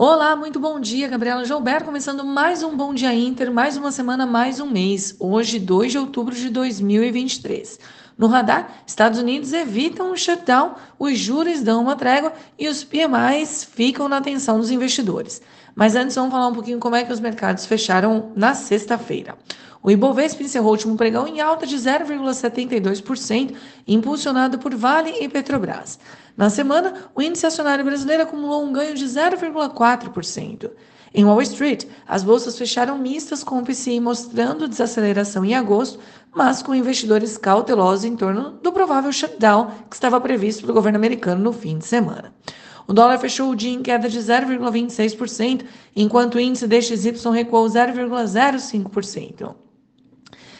Olá, muito bom dia, Gabriela Joubert, começando mais um Bom Dia Inter, mais uma semana, mais um mês, hoje 2 de outubro de 2023. No radar, Estados Unidos evitam um shutdown, os juros dão uma trégua e os PMIs ficam na atenção dos investidores. Mas antes vamos falar um pouquinho como é que os mercados fecharam na sexta-feira. O Ibovespa encerrou o último pregão em alta de 0,72%, impulsionado por Vale e Petrobras. Na semana, o índice acionário brasileiro acumulou um ganho de 0,4%. Em Wall Street, as bolsas fecharam mistas com o PCI mostrando desaceleração em agosto, mas com investidores cautelosos em torno do provável shutdown que estava previsto pelo governo americano no fim de semana. O dólar fechou o dia em queda de 0,26%, enquanto o índice DXY recuou 0,05%.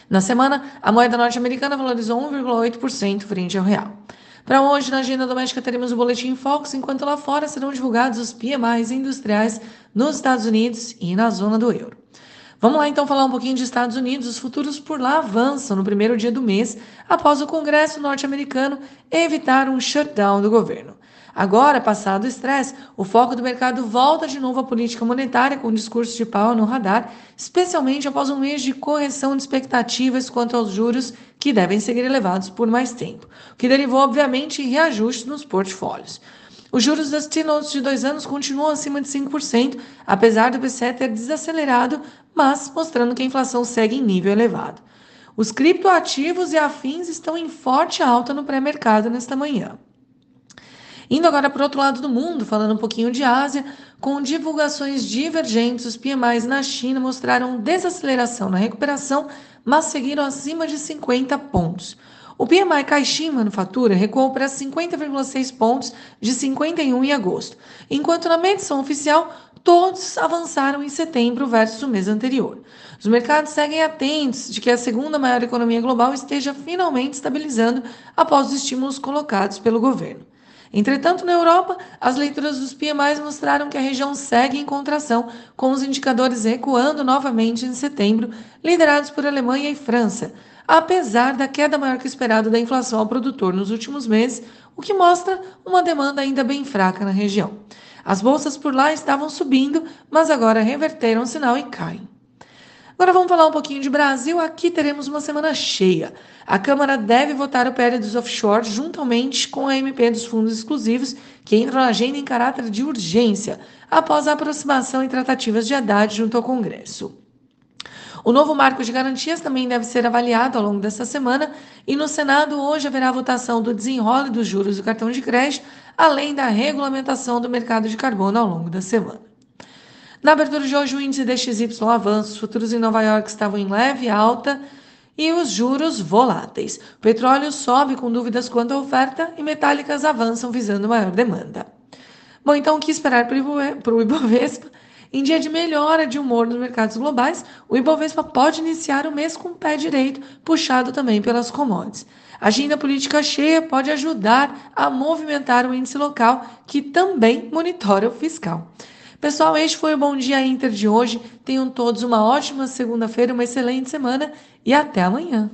Na semana, a moeda norte-americana valorizou 1,8% frente ao real. Para hoje, na agenda doméstica, teremos o Boletim Focus, enquanto lá fora serão divulgados os PMIs industriais nos Estados Unidos e na zona do euro. Vamos lá então falar um pouquinho de Estados Unidos. Os futuros por lá avançam no primeiro dia do mês, após o Congresso norte-americano evitar um shutdown do governo. Agora, passado o estresse, o foco do mercado volta de novo à política monetária com o discurso de Powell no radar, especialmente após um mês de correção de expectativas quanto aos juros que devem seguir elevados por mais tempo, o que derivou, obviamente, em reajustes nos portfólios. Os juros das T-Notes de dois anos continuam acima de 5%, apesar do BCE ter desacelerado, mas mostrando que a inflação segue em nível elevado. Os criptoativos e afins estão em forte alta no pré-mercado nesta manhã. Indo agora para o outro lado do mundo, falando um pouquinho de Ásia, com divulgações divergentes, os PMIs na China mostraram desaceleração na recuperação, mas seguiram acima de 50 pontos. O PMI Caixin Manufatura recuou para 50,6 pontos de 51 em agosto, enquanto na medição oficial todos avançaram em setembro versus o mês anterior. Os mercados seguem atentos de que a segunda maior economia global esteja finalmente estabilizando após os estímulos colocados pelo governo. Entretanto, na Europa, as leituras dos PMIs mostraram que a região segue em contração, com os indicadores recuando novamente em setembro, liderados por Alemanha e França, apesar da queda maior que esperado da inflação ao produtor nos últimos meses, o que mostra uma demanda ainda bem fraca na região. As bolsas por lá estavam subindo, mas agora reverteram o sinal e caem. Agora vamos falar um pouquinho de Brasil. Aqui teremos uma semana cheia. A Câmara deve votar o PL dos offshore juntamente com a MP dos fundos exclusivos, que entram na agenda em caráter de urgência, após a aproximação e tratativas de Haddad junto ao Congresso. O novo marco de garantias também deve ser avaliado ao longo desta semana e no Senado hoje haverá votação do desenrole dos juros do cartão de crédito, além da regulamentação do mercado de carbono ao longo da semana. Na abertura de hoje, o índice DXY avança, os futuros em Nova York estavam em leve alta e os juros voláteis. O petróleo sobe com dúvidas quanto à oferta e metálicas avançam visando maior demanda. Bom, então o que esperar para o Ibovespa? Em dia de melhora de humor nos mercados globais, o Ibovespa pode iniciar o mês com o pé direito, puxado também pelas commodities. A agenda política cheia pode ajudar a movimentar o índice local, que também monitora o fiscal. Pessoal, este foi o Bom Dia Inter de hoje. Tenham todos uma ótima segunda-feira, uma excelente semana e até amanhã.